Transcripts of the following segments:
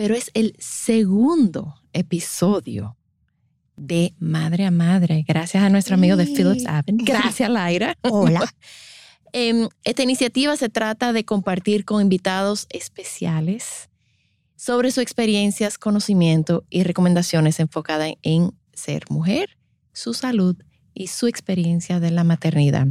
pero es el segundo episodio de Madre a Madre, gracias a nuestro amigo de Philips Aven. Gracias, Laira. Hola. Em, esta iniciativa se trata de compartir con invitados especiales sobre sus experiencias, conocimiento y recomendaciones enfocadas en ser mujer, su salud y su experiencia de la maternidad.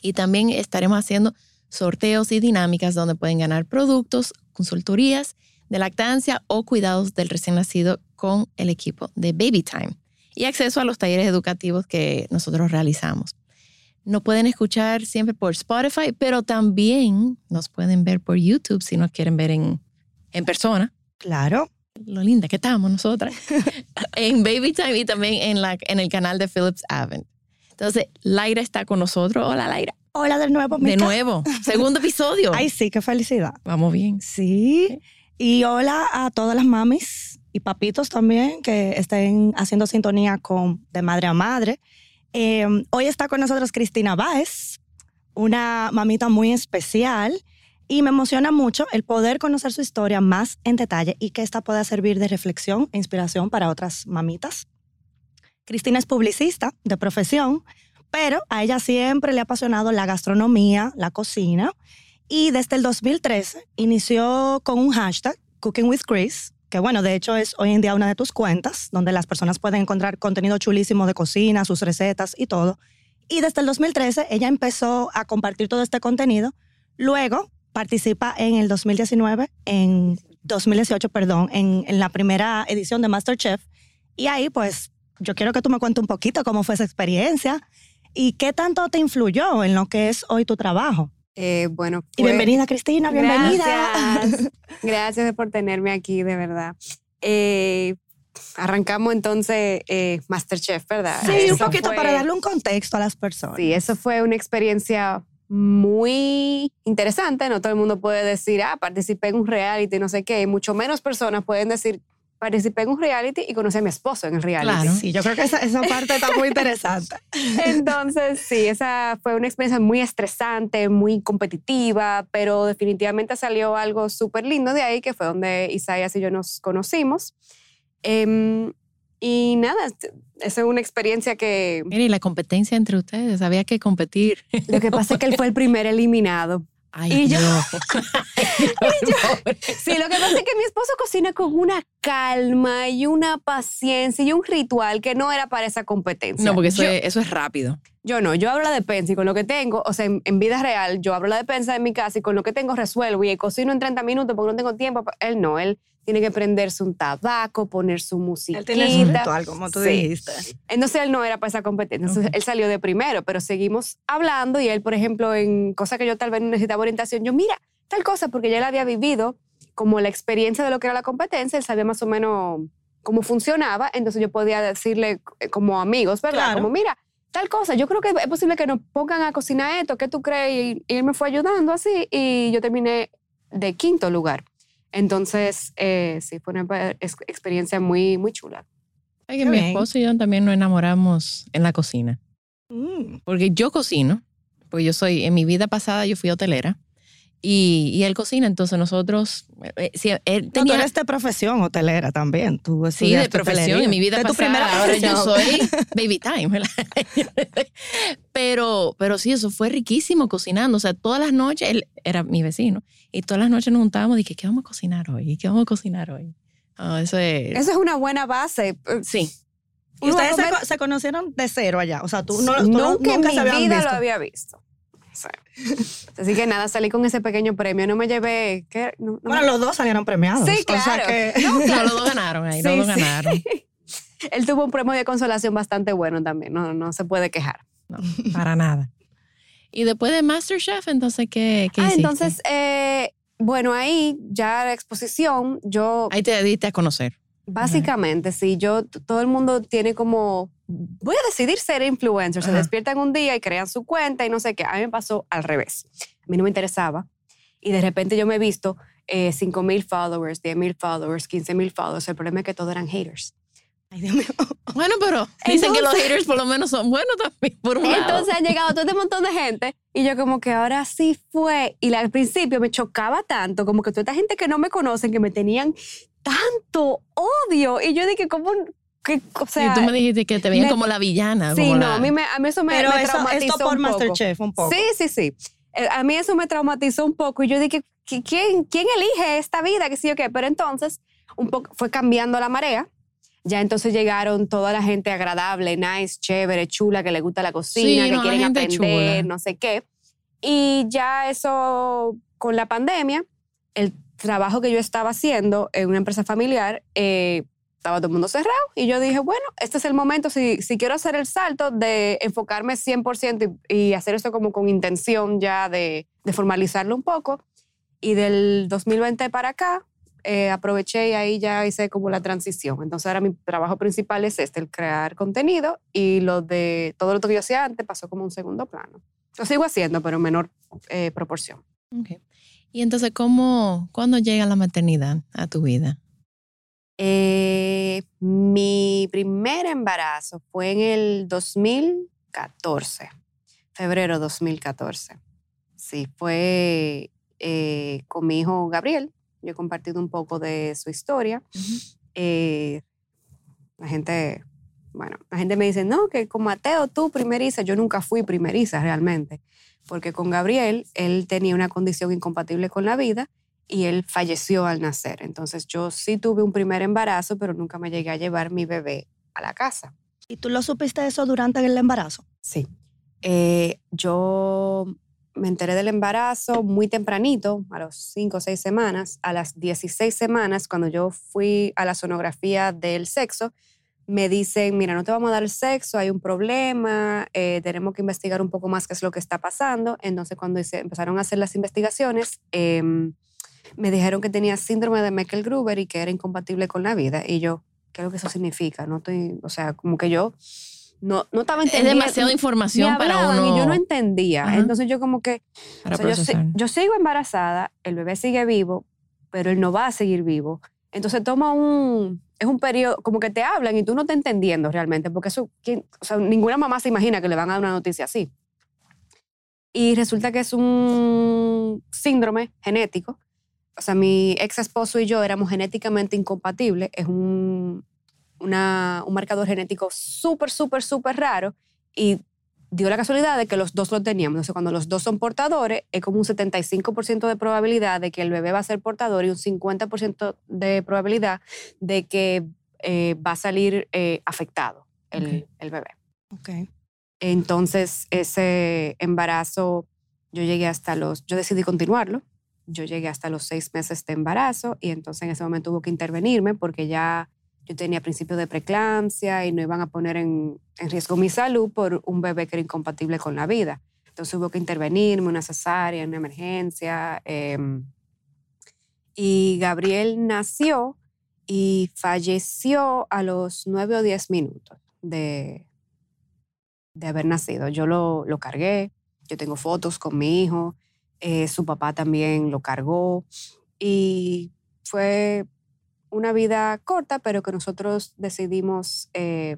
Y también estaremos haciendo sorteos y dinámicas donde pueden ganar productos, consultorías de lactancia o cuidados del recién nacido con el equipo de Baby Time y acceso a los talleres educativos que nosotros realizamos. Nos pueden escuchar siempre por Spotify, pero también nos pueden ver por YouTube si nos quieren ver en, en persona. Claro. Lo linda que estamos nosotras. en Baby Time y también en, la, en el canal de Philips Avent. Entonces, Laira está con nosotros. Hola, Laira. Hola de nuevo, De nuevo. Segundo episodio. Ay, sí, qué felicidad. Vamos bien. Sí. Y hola a todas las mamis y papitos también que estén haciendo sintonía con De Madre a Madre. Eh, hoy está con nosotros Cristina Báez, una mamita muy especial. Y me emociona mucho el poder conocer su historia más en detalle y que esta pueda servir de reflexión e inspiración para otras mamitas. Cristina es publicista de profesión, pero a ella siempre le ha apasionado la gastronomía, la cocina, y desde el 2013 inició con un hashtag, Cooking with Chris, que bueno, de hecho es hoy en día una de tus cuentas, donde las personas pueden encontrar contenido chulísimo de cocina, sus recetas y todo. Y desde el 2013 ella empezó a compartir todo este contenido. Luego participa en el 2019, en 2018, perdón, en, en la primera edición de MasterChef. Y ahí pues yo quiero que tú me cuentes un poquito cómo fue esa experiencia y qué tanto te influyó en lo que es hoy tu trabajo. Eh, bueno, Y fue- bienvenida, Cristina, bienvenida. Gracias. Gracias por tenerme aquí, de verdad. Eh, arrancamos entonces eh, Masterchef, ¿verdad? Sí, un poquito fue- para darle un contexto a las personas. Sí, eso fue una experiencia muy interesante. No todo el mundo puede decir, ah, participé en un reality, no sé qué. Y mucho menos personas pueden decir, participé en un reality y conocí a mi esposo en el reality. Claro. Sí, yo creo que esa, esa parte está muy interesante. Entonces, sí, esa fue una experiencia muy estresante, muy competitiva, pero definitivamente salió algo súper lindo de ahí, que fue donde Isaías y yo nos conocimos. Em, y nada, esa es una experiencia que... Mire, y la competencia entre ustedes, había que competir. Lo que pasa es que él fue el primer eliminado. Ay, Y yo- Dios. Sí, lo que pasa es que mi esposo cocina con una calma y una paciencia y un ritual que no era para esa competencia. No, porque eso, Yo- es, eso es rápido. Yo no, yo hablo la despensa y con lo que tengo, o sea, en, en vida real, yo abro la despensa de mi casa y con lo que tengo resuelvo y cocino en 30 minutos porque no tengo tiempo. Él no, él tiene que prenderse un tabaco, poner su musiquita. Él tiene su ritual, como tú Sí. dijiste. Entonces él no era para esa competencia. Entonces él salió de primero, pero seguimos hablando y él, por ejemplo, en cosas que yo tal vez necesitaba orientación, yo, mira, tal cosa, porque ya él había vivido como la experiencia de lo que era la competencia, él sabía más o menos cómo funcionaba, entonces yo podía decirle eh, como amigos, ¿verdad? Claro. Como, mira, tal cosa, yo creo que es posible que nos pongan a cocinar esto, ¿qué tú crees? Y, y él me fue ayudando así y yo terminé de quinto lugar. Entonces, eh, sí, fue una pe- ex- experiencia muy, muy chula. Ay, que mi esposo y yo también nos enamoramos en la cocina. Mm. Porque yo cocino, porque yo soy, en mi vida pasada yo fui hotelera y, y él cocina, entonces nosotros, eh, sí, él No, tú tenía, eres de profesión hotelera también. Tú sí, de profesión, hotelería. en mi vida de tu pasada, primera ahora yo soy baby time, ¿verdad? pero, pero sí, eso fue riquísimo cocinando, o sea, todas las noches, él era mi vecino, y todas las noches nos juntábamos y dije, ¿qué vamos a cocinar hoy? ¿Y qué vamos a cocinar hoy? Eso es, Eso es una buena base. sí, ¿Y Uno va a ustedes se, conocieron de cero allá? O sea, tú no, tú no- nunca en nunca mi vida visto. lo había visto. Sí. Así que nada, salí con ese pequeño premio. No me llevé. ¿qué? No- no me- Bueno, los dos salieron premiados. Sí, O sea claro. que- No, los dos ganaron ahí, los Sí, dos sí. ganaron. Él tuvo un premio de consolación bastante bueno también. No, no se puede quejar. No, para nada. Y después de MasterChef, entonces, ¿qué, qué Ah, hiciste? entonces, eh, bueno, ahí ya la exposición, yo Ahí te diste a conocer. Básicamente, sí, yo, todo el mundo tiene como, voy a decidir ser influencer, se Ajá. despiertan un día y crean su cuenta y no sé qué. A mí me pasó al revés. A mí no me interesaba y de repente yo me he visto eh, 5 mil followers, 10 mil followers, 15 mil followers. El problema es que todos eran haters. Ay, Dios mío. Bueno, pero dicen que los haters por lo menos son buenos también, por un lado. Entonces han llegado todo este montón de gente y yo como que ahora sí fue. Y al principio me chocaba tanto, como que toda esta gente que no me conocen, que me tenían tanto odio. Y yo dije, ¿cómo? Que, o sea, y tú me dijiste que te veían como la villana. sí, como no, la- a mí, me- a mí eso me, Pero me eso, traumatizó esto por un poco. Masterchef un poco. Sí, sí, sí. Eh, A mí eso me traumatizó un poco y yo dije, ¿qui- ¿quién, quién elige esta vida? Que sí o qué. Pero entonces, un poco fue cambiando la marea. Ya entonces llegaron toda la gente agradable, nice, chévere, chula, que le gusta la cocina, Sí, que no, quieren aprender, chula. no sé qué. Y ya eso, con la pandemia, el trabajo que yo estaba haciendo en una empresa familiar, eh, estaba todo el mundo cerrado. Y yo dije, bueno, este es el momento, si, si quiero hacer el salto de enfocarme 100% y, y hacer esto como con intención ya de, formalizarlo un poco. Y del 2020 para acá, eh, aproveché y ahí ya hice como la transición. Entonces ahora mi trabajo principal es este, el crear contenido y lo de todo lo que yo hacía antes pasó como un segundo plano. Lo sigo haciendo, pero en menor eh, proporción. Ok. Y entonces, ¿cómo, ¿cuándo llega la maternidad a tu vida? Eh, mi primer embarazo fue en el 2014, febrero 2014. Sí, fue eh, con mi hijo Gabriel. Yo he compartido un poco de su historia. Eh, la gente, bueno, la gente me dice, no, que con Mateo tú primeriza. Yo nunca fui primeriza realmente, porque con Gabriel él tenía una condición incompatible con la vida y él falleció al nacer. Entonces yo sí tuve un primer embarazo, pero nunca me llegué a llevar mi bebé a la casa. ¿Y tú lo supiste eso durante el embarazo? Sí. Eh, yo me enteré del embarazo muy tempranito, a los 5 o 6 semanas. A las 16 semanas, cuando yo fui a la sonografía del sexo, me dicen, mira, no te vamos a dar el sexo, hay un problema, eh, tenemos que investigar un poco más qué es lo que está pasando. Entonces, cuando hice- empezaron a hacer las investigaciones, em, me dijeron que tenía síndrome de Meckel-Gruber y que era incompatible con la vida. Y yo, ¿qué es lo que eso significa? No estoy, o sea, como que yo no, no estaba Es entendiendo. demasiada información Me para uno. Y yo no entendía. Ajá. Entonces yo como que, o sea, yo, yo sigo embarazada, el bebé sigue vivo, pero él no va a seguir vivo. Entonces toma un, es un periodo, como que te hablan y tú no estás entendiendo realmente, porque eso, ¿quién- o sea, ninguna mamá se imagina que le van a dar una noticia así. Y resulta que es un síndrome genético. O sea, mi ex esposo y yo éramos genéticamente incompatibles. Es un, una- un marcador genético súper, súper, súper raro. Y dio la casualidad de que los dos lo teníamos. Entonces, cuando los dos son portadores, es como un 75% de probabilidad de que el bebé va a ser portador y un 50% de probabilidad de que eh, va a salir eh, afectado el, bebé. Ok. Entonces, ese embarazo, yo llegué hasta los, yo decidí continuarlo. Yo llegué hasta los seis meses de embarazo y entonces en ese momento hubo que intervenirme porque ya yo tenía principio de preeclampsia y no iban a poner en, en riesgo mi salud por un bebé que era incompatible con la vida. Entonces hubo que intervenirme, una cesárea, una emergencia. em, y Gabriel nació y falleció a los nueve o diez minutos de, de haber nacido. Yo lo, lo cargué, yo tengo fotos con mi hijo, eh, su papá también lo cargó y fue una vida corta, pero que nosotros decidimos eh,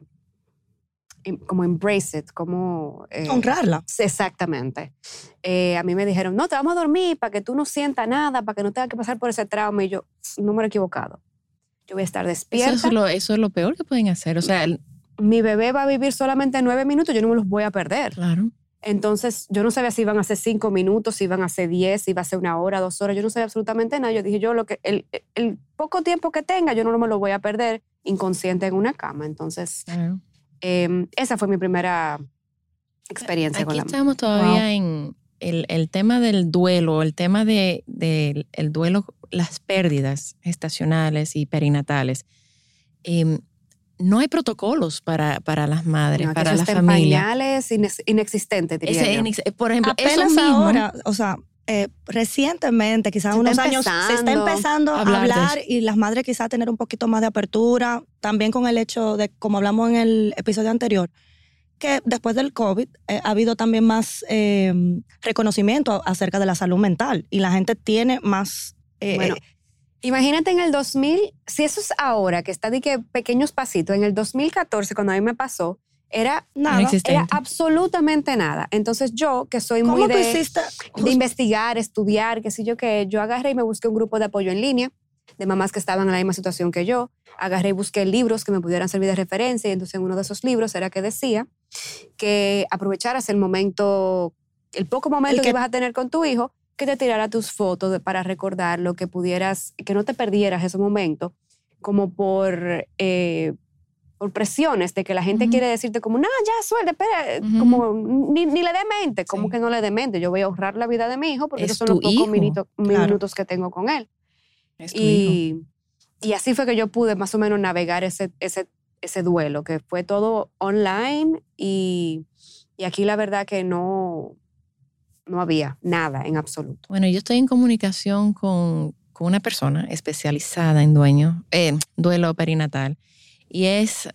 em- como embrace it, como... eh, Honrarla. Exactamente. Eh, a mí me dijeron, no, te vamos a dormir para que tú no sientas nada, para que no tengas que pasar por ese trauma. Y yo, número equivocado. Yo voy a estar Eso despierta. es, lo, eso es lo peor que pueden hacer. O sea, el- Mi bebé va a vivir solamente nueve minutos, yo no me los voy a perder. claro. Entonces, yo no sabía si iban a ser cinco minutos, si iban a ser diez, si iba a ser una hora, dos horas. Yo no sabía absolutamente nada. Yo dije, yo lo que, el, el poco tiempo que tenga, yo no me lo voy a perder inconsciente en una cama. Entonces, claro. Eh, esa fue mi primera experiencia Aquí con la estamos todavía en el, el tema del duelo, el tema de, de el duelo, las pérdidas estacionales y perinatales. Em, no hay protocolos para, para las madres, No, para eso la está en familia. pañales, ines- inexistente, diría Ese yo. inex- por ejemplo, eso Apenas mismo, ahora, o sea, eh, recientemente, quizás Se unos años, se está empezando a hablar y las madres quizás tener un poquito más de apertura, también con el hecho de, como hablamos en el episodio anterior, que después del COVID eh, ha habido también más eh, reconocimiento acerca de la salud mental y la gente tiene más... eh, Bueno, eh, Imagínate en el 2000, si eso es ahora, que está de que pequeños pasitos, en el 2014, cuando a mí me pasó, era nada. Era absolutamente nada. Entonces yo, que soy muy ¿Cómo tú de, hiciste? de investigar, estudiar, qué sé yo qué, yo agarré y me busqué un grupo de apoyo en línea de mamás que estaban en la misma situación que yo. Agarré y busqué libros que me pudieran servir de referencia y entonces en uno de esos libros era que decía que aprovecharas el momento, el poco momento El que que- ibas a tener con tu hijo, que te tirara tus fotos de- para recordarlo, que pudieras, que no te perdieras ese momento, como por... eh, por presiones de que la gente Ujú. quiere decirte como, no, ya, suelta, espera, Ujú. como ni, ni le dé mente, como Sí. que no le dé mente, yo voy a ahorrar la vida de mi hijo porque Es esos son los pocos hijo, minutos, claro. minutos que tengo con él. Es tu hijo. Y, y así fue que yo pude más o menos navegar ese, ese, ese duelo, que fue todo online y, y aquí la verdad que no, no había nada en absoluto. Bueno, yo estoy en comunicación con, con una persona especializada en dueño, eh, duelo perinatal. Y es,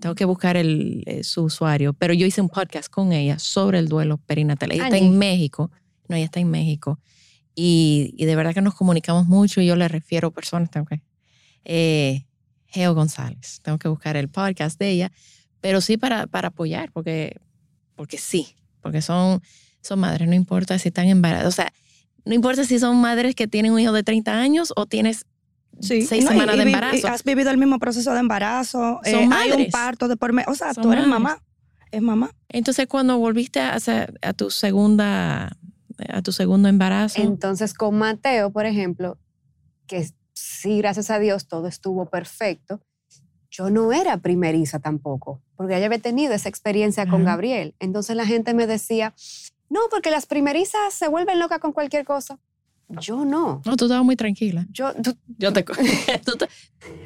tengo que buscar el, eh, su usuario, pero yo hice un podcast con ella sobre el duelo perinatal. Ella está Ani. en México, no, ella está en México. Y, y de verdad que nos comunicamos mucho y yo le refiero personas, tengo que, eh, Geo González, tengo que buscar el podcast de ella, pero sí para, para apoyar, porque, porque sí, porque son, son madres, no importa si están embarazadas, o sea, no importa si son madres que tienen un hijo de 30 años o tienes Sí, seis no, semanas y de y embarazo. has vivido el mismo proceso de embarazo. Son eh, hay un madres. parto de por medio. O sea, Son tú eres madres. mamá. Es mamá. Entonces, cuando volviste a, tu segunda, a tu segundo embarazo, Entonces con Mateo, por ejemplo, que sí, gracias a Dios, todo estuvo perfecto, yo no era primeriza tampoco, porque ya había tenido esa experiencia con. Gabriel. Entonces la gente me decía, no, porque las primerizas se vuelven locas con cualquier cosa. Yo no. no, tú estabas muy tranquila. Yo, tú, Yo te, tú te-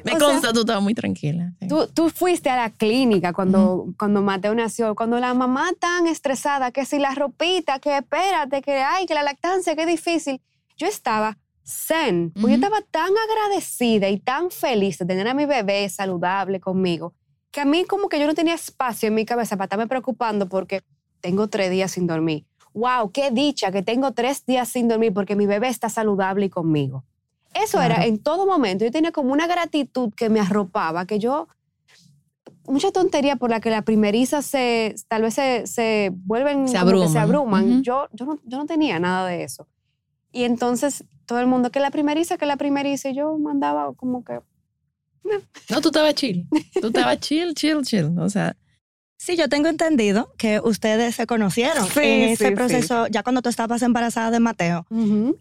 me O sea, consta, tú estabas muy tranquila. sí. Tú, tú fuiste a la clínica cuando, cuando Mateo nació, cuando la mamá tan estresada, que si la ropita, que espérate, que ay, que la lactancia, que difícil. Yo estaba zen, porque yo Ujú. estaba tan agradecida y tan feliz de tener a mi bebé saludable conmigo, que a mí como que yo no tenía espacio en mi cabeza para estarme preocupando porque tengo tres días sin dormir. Wow, qué dicha que tengo tres días sin dormir porque mi bebé está saludable y conmigo. Eso era Claro. en todo momento. Yo tenía como una gratitud que me arropaba, que yo, mucha tontería por la que la primeriza se, tal vez se, se vuelven, Se que se abruman. abruman. Ujú. yo, yo, no, yo no tenía nada de eso. Y entonces todo el mundo, que la primeriza, que la primeriza, y yo mandaba como que, No, tú estabas chill. Tú estabas chill, chill, chill. O sea, Sí, yo tengo entendido que ustedes se conocieron Sí, en ese sí. proceso, ya cuando tú estabas embarazada de Mateo.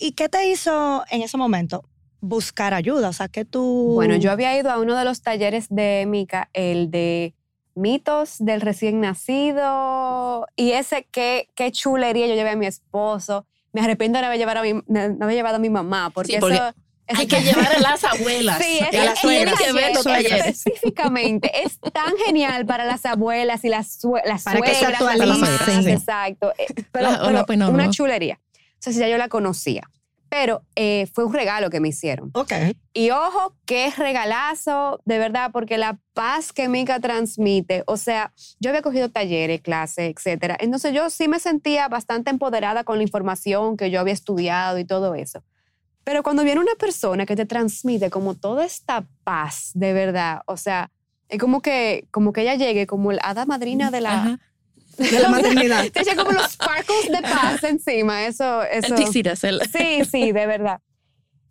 ¿Y qué te hizo en ese momento? Buscar ayuda, o sea, que tú... Bueno, yo había ido a uno de los talleres de Mica, el de mitos del recién nacido, y ese, qué, qué chulería yo llevé a mi esposo. Me arrepiento de no haber llevado a mi, no haber llevado a mi mamá, porque, Sí, porque eso... hay que llevar a las abuelas. Sí, y a las tiene suegras. que ver los talleres. Específicamente, es tan genial para las abuelas y las, sue- las Para que se suegras, las actualicen. mamás, Sí. exacto. Eh, Pero, La- pero hola, pues, no, una no. chulería. Entonces ya yo la conocía. Pero eh, fue un regalo que me hicieron. Ok. Y ojo, qué regalazo, de verdad, porque la paz que Mica transmite, o sea, yo había cogido talleres, clases, etcétera. Entonces yo sí me sentía bastante empoderada con la información que yo había estudiado y todo eso. Pero cuando viene una persona que te transmite como toda esta paz, de verdad, o sea, es como que, como que ella llegue como la hada madrina de la... Ajá. De la maternidad. Te echa como los sparkles de paz encima, eso... eso El el- Sí, sí, de verdad.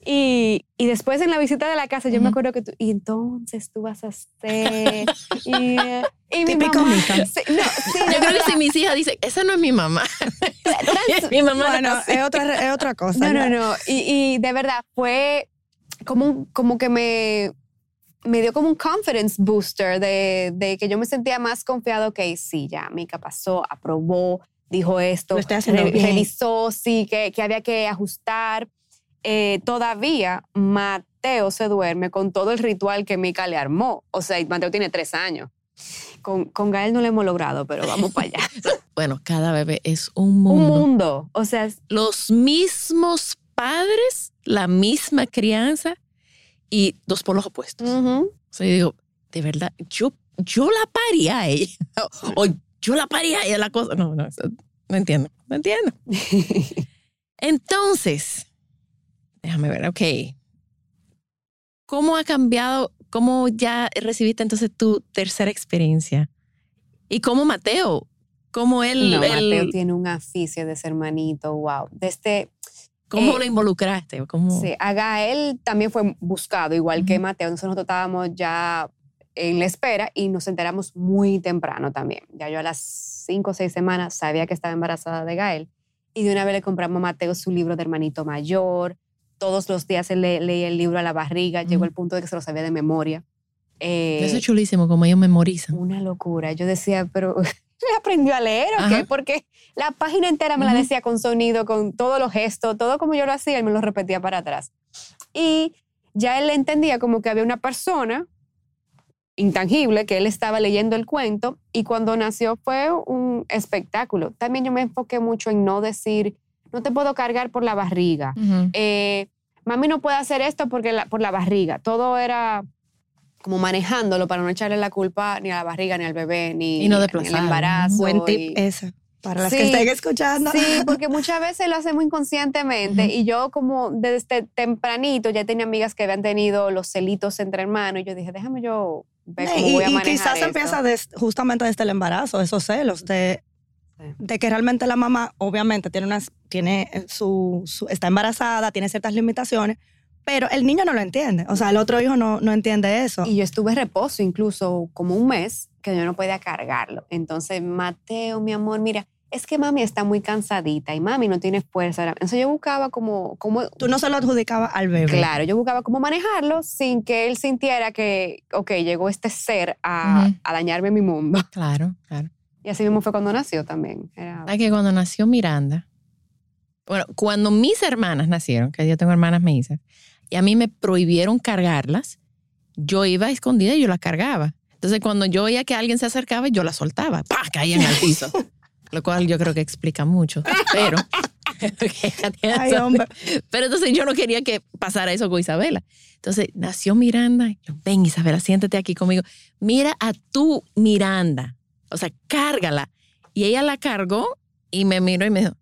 Y, y después en la visita de la casa, yo me acuerdo que tú, y entonces tú vas a hacer. Y, y mi mamá. Sí, no, sí, Yo creo que si mis hijas dicen, esa no es mi mamá. mi mamá no Bueno, es así. es otra, es otra cosa. No, no, no. Y, y de verdad fue como, como que me, me dio como un confidence booster de, de que yo me sentía más confiado que sí, ya, Mica pasó, aprobó, dijo esto, revisó, sí, que, que había que ajustar. Eh, todavía Mateo se duerme con todo el ritual que Mica le armó. O sea, Mateo tiene tres años. Con, con Gael no lo hemos logrado, pero vamos para allá. Bueno, cada bebé es un mundo. Un mundo. O sea, Los mismos padres, la misma crianza y dos polos opuestos. ujú. O sea, yo digo, de verdad, yo, yo la paría a ella. O yo la paría a ella la cosa. No, no, no entiendo. No entiendo. Entonces, déjame ver, ok. ¿Cómo ha cambiado? ¿Cómo ya recibiste entonces tu tercera experiencia? ¿Y cómo Mateo? ¿Cómo él, no, él- Mateo tiene un aficio de ser hermanito, wow. Desde, cómo eh, lo involucraste? ¿Cómo? sí, a Gael también fue buscado, igual que Ujú. Mateo. Nosotros nosotros estábamos ya en la espera y nos enteramos muy temprano también. Ya yo a las cinco o seis semanas sabía que estaba embarazada de Gael y de una vez le compramos a Mateo su libro de hermanito mayor. Todos los días él le- leía el libro a la barriga, llegó Ujú. al punto de que se lo sabía de memoria. Eh, Eso es chulísimo, como ellos memorizan. una locura. Yo decía, pero ¿le aprendió a leer o qué? Ajá. Porque la página entera me la decía con sonido, con todos los gestos, todo como yo lo hacía, él me lo repetía para atrás. Y ya él entendía como que había una persona intangible que él estaba leyendo el cuento y cuando nació fue un espectáculo. También yo me enfoqué mucho en no decir, no te puedo cargar por la barriga. Eh, mami no puede hacer esto porque la- por la barriga. Todo era como manejándolo para no echarle la culpa ni a la barriga, ni al bebé, ni, Y no ni al embarazo. Buen tip y- ese. Para las Sí. que estén escuchando. Sí, porque muchas veces lo hacemos inconscientemente Ujú. y yo como desde tempranito ya tenía amigas que habían tenido los celitos entre hermanos y yo dije, déjame yo ver cómo y, voy a y manejar quizás esto. empieza des- justamente desde el embarazo, esos celos, de, Sí. de que realmente la mamá obviamente tiene unas, tiene eh, su, su- está embarazada, tiene ciertas limitaciones, pero el niño no lo entiende. O sea, el otro hijo no, no entiende eso. Y yo estuve reposo incluso como un mes que yo no podía cargarlo. Entonces, Mateo, mi amor, mira, es que mami está muy cansadita y mami no tiene fuerza. Entonces yo buscaba como, como Tú no se lo adjudicabas al bebé. Claro, yo buscaba cómo manejarlo sin que él sintiera que, ok, llegó este ser a, Ujú. a dañarme mi mundo. Claro, claro. Y así mismo fue cuando nació también. Era- ¿Sabes que cuando nació Miranda, bueno, cuando mis hermanas nacieron, que yo tengo hermanas mellizas, y a mí me prohibieron cargarlas, yo iba escondida y yo las cargaba. Entonces, cuando yo oía que alguien se acercaba, yo la soltaba, ¡pah! caían al piso. Lo cual yo creo que explica mucho. Pero, Ay, pero entonces yo no quería que pasara eso con Isabela. Entonces nació Miranda. Yo, ven, Isabela, siéntate aquí conmigo. Mira a tu Miranda. O sea, cárgala. Y ella la cargó y me miró y me dijo,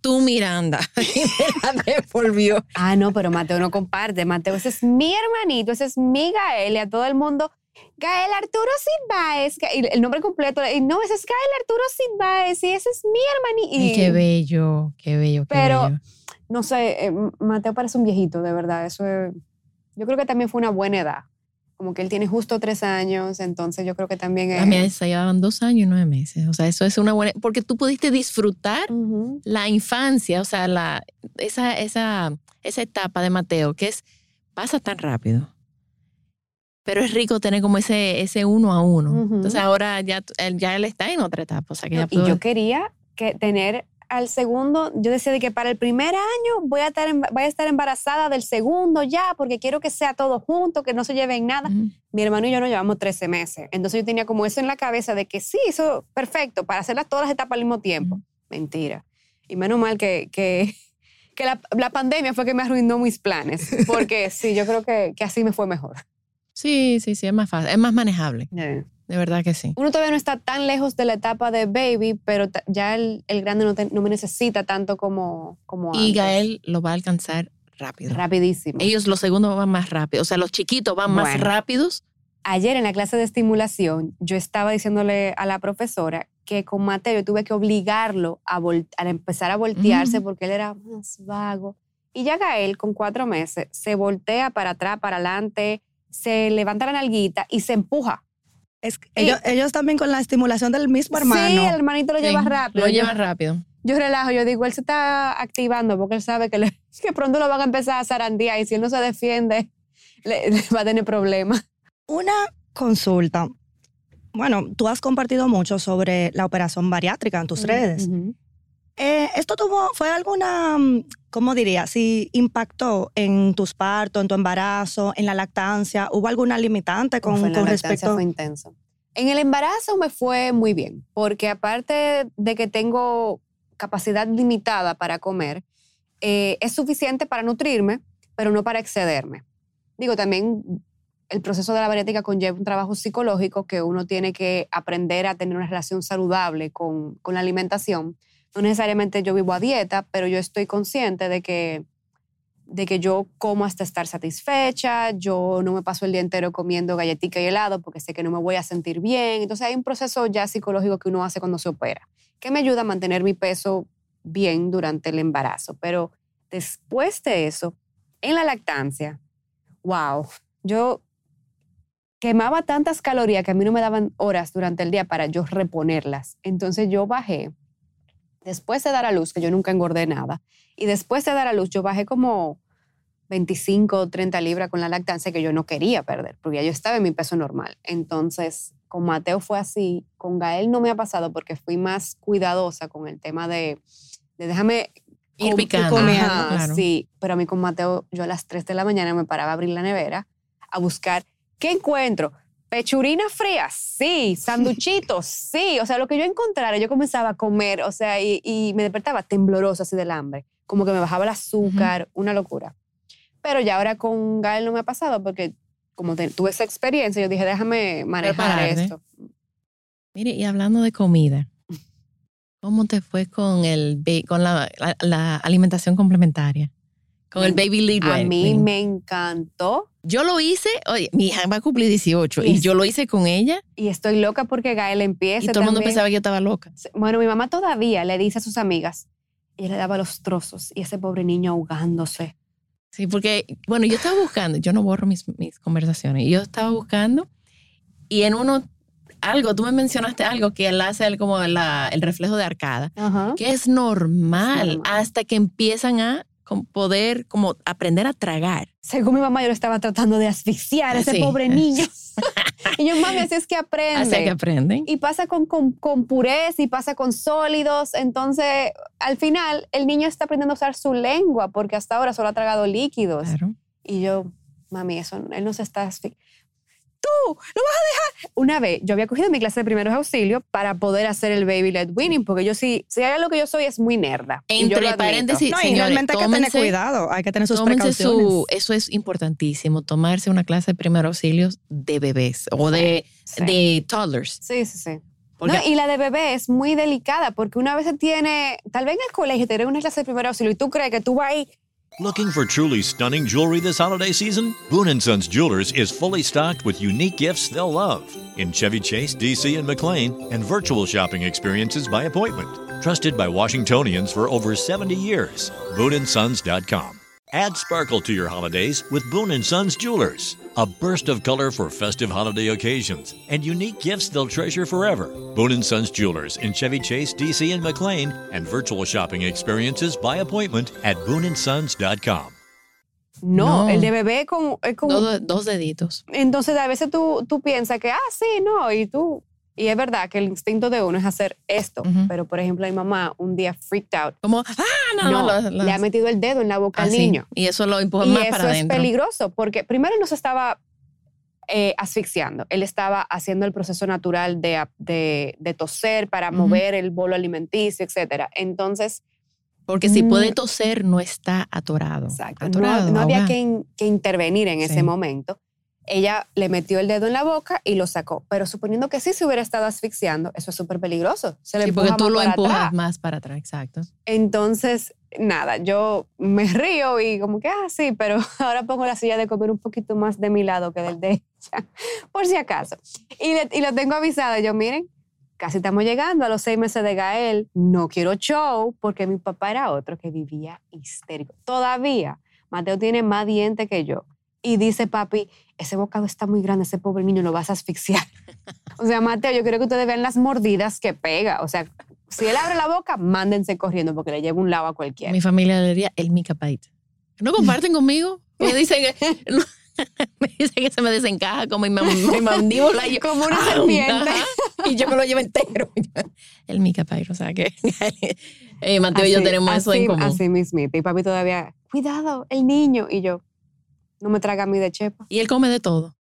tú Miranda. Y me la devolvió. Ah, no, pero Mateo no comparte. Mateo, ese es mi hermanito, ese es mi Gael. Y a todo el mundo, Gael Arturo Silvaes. Y El nombre completo. Y no, ese es Gael Arturo Silvaes. Y ese es mi hermanito. Ay, qué bello, qué bello, qué Pero- bello. No sé, eh, Mateo parece un viejito, de verdad. Eso es- yo creo que también fue una buena edad. Como que él tiene justo tres años, entonces yo creo que también es... A mí se llevaban dos años y nueve meses. O sea, eso es una buena... Porque tú pudiste disfrutar la infancia, o sea, la, esa, esa, esa etapa de Mateo, que es, pasa tan rápido. Pero es rico tener como ese, ese uno a uno. Entonces ahora ya, ya él está en otra etapa. O sea, que No, ya y yo quería que tener al segundo, yo decía de que para el primer año voy a, estar, voy a estar embarazada del segundo ya, porque quiero que sea todo junto, que no se lleven nada. Mi hermano y yo nos llevamos 13 meses. Entonces yo tenía como eso en la cabeza de que sí, eso perfecto, para hacerlas todas las etapas al mismo tiempo. Mentira. Y menos mal que, que, que la, la pandemia fue que me arruinó mis planes, porque sí, yo creo que, que así me fue mejor. Sí, sí, sí, es más fácil, es más manejable. De verdad que sí. Uno todavía no está tan lejos de la etapa de baby, pero ya el, el grande no, te- no me necesita tanto como, como Y antes. Gael lo va a alcanzar rápido. Rapidísimo. Ellos los segundos van más rápido. O sea, los chiquitos van más rápidos. Ayer en la clase de estimulación, yo estaba diciéndole a la profesora que con Mateo yo tuve que obligarlo a, a empezar a voltearse Mm. porque él era más vago. Y ya Gael, con cuatro meses, se voltea para atrás, para adelante, se levanta la nalguita y se empuja. Es que ellos, ellos también con la estimulación del mismo hermano. Sí, el hermanito lo lleva Sí, rápido. Lo lleva rápido. Yo relajo, yo digo, él se está activando porque él sabe que, le- que pronto lo van a empezar a zarandear y si él no se defiende, le, le va a tener problemas. Una consulta. Bueno, tú has compartido mucho sobre la operación bariátrica en tus redes. Ujú. Eh, ¿Esto tuvo, fue alguna, mm, cómo diría, si impactó en tus partos, en tu embarazo, en la lactancia? ¿Hubo alguna limitante con, en la con respecto? Fue intenso. En el embarazo me fue muy bien, porque aparte de que tengo capacidad limitada para comer, eh, es suficiente para nutrirme, pero no para excederme. Digo, también el proceso de la bariátrica conlleva un trabajo psicológico que uno tiene que aprender a tener una relación saludable con, con la alimentación. No necesariamente yo vivo a dieta, pero yo estoy consciente de que de que yo como hasta estar satisfecha, yo no me paso el día entero comiendo galletica y helado porque sé que no me voy a sentir bien. Entonces hay un proceso ya psicológico que uno hace cuando se opera, que me ayuda a mantener mi peso bien durante el embarazo. Pero después de eso, en la lactancia, wow, yo quemaba tantas calorías que a mí no me daban horas durante el día para yo reponerlas. Entonces yo bajé, después de dar a luz, que yo nunca engordé nada, y después de dar a luz yo bajé como 25 o 30 libras con la lactancia que yo no quería perder, porque ya yo estaba en mi peso normal. Entonces, con Mateo fue así, con Gael no me ha pasado porque fui más cuidadosa con el tema de, de déjame Ir picando. Ajá, claro. Sí, pero a mí con Mateo, yo a las 3 de la mañana me paraba a abrir la nevera a buscar, ¿qué encuentro? Pechurina fría, sí, sanduchitos, sí, o sea, lo que yo encontrara, yo comenzaba a comer, o sea, y, y me despertaba temblorosa así del hambre, como que me bajaba el azúcar, una locura. Pero ya ahora con Gael no me ha pasado porque como te- tuve esa experiencia, yo dije, déjame manejar esto. Mire, y hablando de comida, ¿cómo te fue con el con la, la- la alimentación complementaria? Con el baby lead A mí me encantó Yo lo hice, oye, mi hija va a cumplir 18 y Yes. yo lo hice con ella y estoy loca porque Gael empieza y todo el mundo también. pensaba que yo estaba loca. Bueno, mi mamá todavía le dice a sus amigas, y le daba los trozos y ese pobre niño ahogándose. Sí, porque, bueno, yo estaba buscando, yo no borro mis, mis conversaciones, y yo estaba buscando y en uno, algo, tú me mencionaste algo que él hace el, como la- el reflejo de arcada, Ajá. que es normal, Es normal. hasta que empiezan a con- poder como aprender a tragar. Según mi mamá, yo lo estaba tratando de asfixiar a ese Sí. pobre niño. y yo, mami, así es que aprende. Hasta que aprenden. y pasa con, con, con purés y pasa con sólidos. Entonces, al final, el niño está aprendiendo a usar su lengua porque hasta ahora solo ha tragado líquidos. Claro. Y yo, mami, eso, él no se está asfi- Tú, lo vas a dejar. Una vez, yo había cogido mi clase de primeros auxilios para poder hacer el baby led weaning, porque yo sí, si hay algo que yo soy, es muy nerda. Lo Entre paréntesis, No, y señores, realmente hay que tener tómense- cuidado, hay que tener sus tómense precauciones. su, eso es importantísimo, tomarse una clase de primeros auxilios de bebés o de, Sí. de toddlers. Sí, sí, sí. No, y la de bebé es muy delicada porque una vez se tiene, tal vez en el colegio te una clase de primer auxilio y tú crees que tú vas ahí Looking for truly stunning jewelry this holiday season? Boon & Sons Jewelers is fully stocked with unique gifts they'll love in Chevy Chase, DC, and McLean, and virtual shopping experiences by appointment. Trusted by Washingtonians for over 70 years. BooneAndSons.com. Add sparkle to your holidays with Boone & Sons Jewelers. A burst of color for festive holiday occasions and unique gifts they'll treasure forever. Boone & Sons Jewelers in Chevy Chase, DC, and McLean, and virtual shopping experiences by appointment at BooneAndSons.com. No, No. el de bebé con, es con- dos, dos deditos. entonces a veces tú, tú piensas que, ah, sí, no, y tú, y es verdad que el instinto de uno es hacer esto, pero por ejemplo mi mamá un día freaked out, Como, ah, no, no, no, le ha metido el dedo en la boca al niño. Y eso lo empuja Y más eso para es adentro. peligroso porque primero no se estaba eh, asfixiando, él estaba haciendo el proceso natural de, de, de toser para mover el bolo alimenticio, etcétera. Entonces, Porque si Mm. puede toser, no está atorado. Exacto. No, Atorado, no había que, in- que intervenir en Sí. ese momento. Ella le metió el dedo en la boca y lo sacó. Pero suponiendo que sí se hubiera estado asfixiando, eso es súper peligroso. Se le Sí, porque tú lo empujas atrás. más para atrás, exacto. Entonces, nada, yo me río y como que, ah, sí, pero ahora pongo la silla de comer un poquito más de mi lado que del de ella, por si acaso. Y, le- y lo tengo avisado. Yo, miren, casi estamos llegando a los seis meses de Gael. No quiero show porque mi papá era otro que vivía histérico. Todavía, Mateo tiene más dientes que yo. Y dice, papi, ese bocado está muy grande, ese pobre niño lo vas a asfixiar. o sea, Mateo, yo quiero que ustedes vean las mordidas que pega. O sea, si él abre la boca, mándense corriendo porque le lleva un lado a cualquiera. Mi familia le diría el Mica Bite. ¿No comparten conmigo? Porque dicen que no, me dice que se me desencaja como mi, mi mandíbula. yo, Como una "Ah, serpiente". Y yo me lo llevo entero. El Mica Pyro, o sea que eh, Mateo y yo Así- tenemos eso en así- común. Así mismito. Y papi todavía, cuidado, el niño. Y yo, no me traga a mí de chepa. Y él come de todo.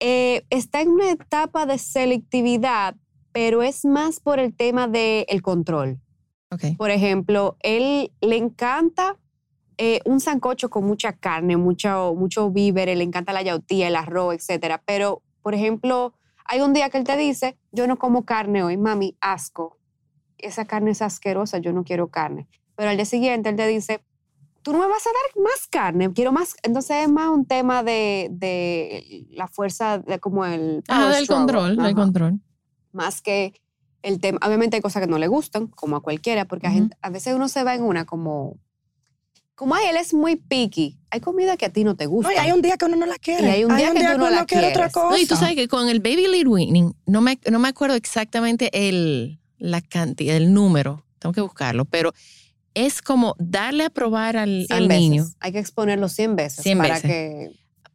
Eh, está en una etapa de selectividad, pero es más por el tema del control. Ok. Por ejemplo, él le encanta eh, un sancocho con mucha carne, mucho, mucho víveres, le encanta la yautía, el arroz, etcétera. Pero, por ejemplo, hay un día que él te dice, yo no como carne hoy, mami, asco. Esa carne es asquerosa, yo no quiero carne. Pero al día siguiente él te dice, tú no me vas a dar más carne, quiero más. Entonces es más un tema de, de la fuerza, de como el... Ah, del control, del control. más que el tema. Obviamente hay cosas que no le gustan, como a cualquiera, porque a, Ujú. gente- a veces uno se va en una como, como ay, él es muy picky. Hay comida que a ti no te gusta. No, y hay un día que uno no la quiere. Y hay un día que tú no uno la quiere otra cosa. No, y tú sabes que con el Baby Lead Winning, no me, no me acuerdo exactamente el, la cantidad, el número, tengo que buscarlo, pero es como darle a probar al, 100 al veces. niño Hay que exponerlo 100 veces 100 para veces. que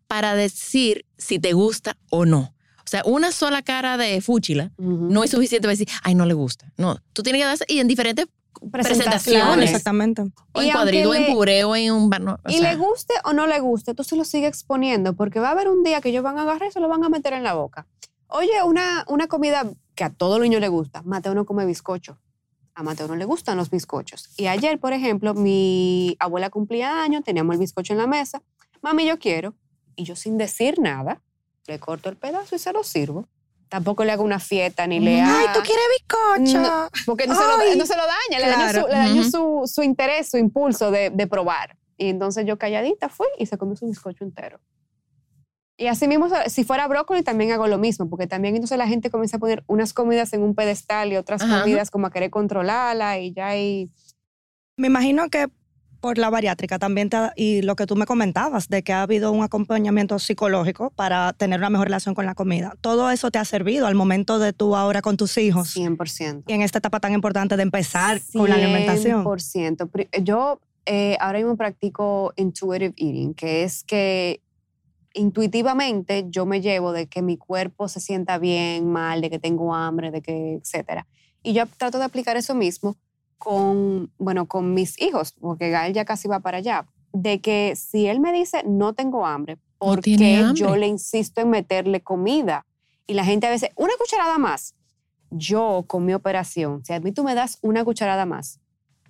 para decir si te gusta o no. O sea, una sola cara de fúchila no es suficiente para decir, ay, no le gusta. No, tú tienes que darse, y en diferentes presentaciones. exactamente. o Y en cuadrito, en puré o en un... no, o y sea, le guste o no le guste, tú se lo sigues exponiendo porque va a haber un día que ellos van a agarrar y se lo van a meter en la boca. Oye, una, una comida que a todo niño le gusta. Mateo no come bizcocho. A Mateo no le gustan los bizcochos. Y ayer, por ejemplo, mi abuela cumplía años, teníamos el bizcocho en la mesa. Mami, yo quiero. Y yo sin decir nada, le corto el pedazo y se lo sirvo. Tampoco le hago una fiesta ni le hago... Ay, ¿tú quieres bizcocho? No, porque no, se lo, no se lo daña, le su, su, su interés, su impulso de, de probar. Y entonces yo calladita fui y se comió su bizcocho entero. Y así mismo, si fuera brócoli, también hago lo mismo, porque también entonces la gente comienza a poner unas comidas en un pedestal y otras Ajá. comidas como a querer controlarla y ya hay... Me imagino que por la bariátrica también te ha- y lo que tú me comentabas de que ha habido un acompañamiento psicológico para tener una mejor relación con la comida. Todo eso te ha servido al momento de tú ahora con tus hijos 100%. y en esta etapa tan importante de empezar con la alimentación. 100%. Pri- Yo eh, ahora mismo practico intuitive eating, que es que intuitivamente yo me llevo de que mi cuerpo se sienta bien, mal, de que tengo hambre, de que, etcétera. Y yo trato de aplicar eso mismo con, bueno, con mis hijos, porque Gael ya casi va para allá, de que si él me dice no tengo hambre, No ¿por tiene qué hambre. yo le insisto en meterle comida? Y la gente a veces, una cucharada más. Yo con mi operación, si a mí tú me das una cucharada más,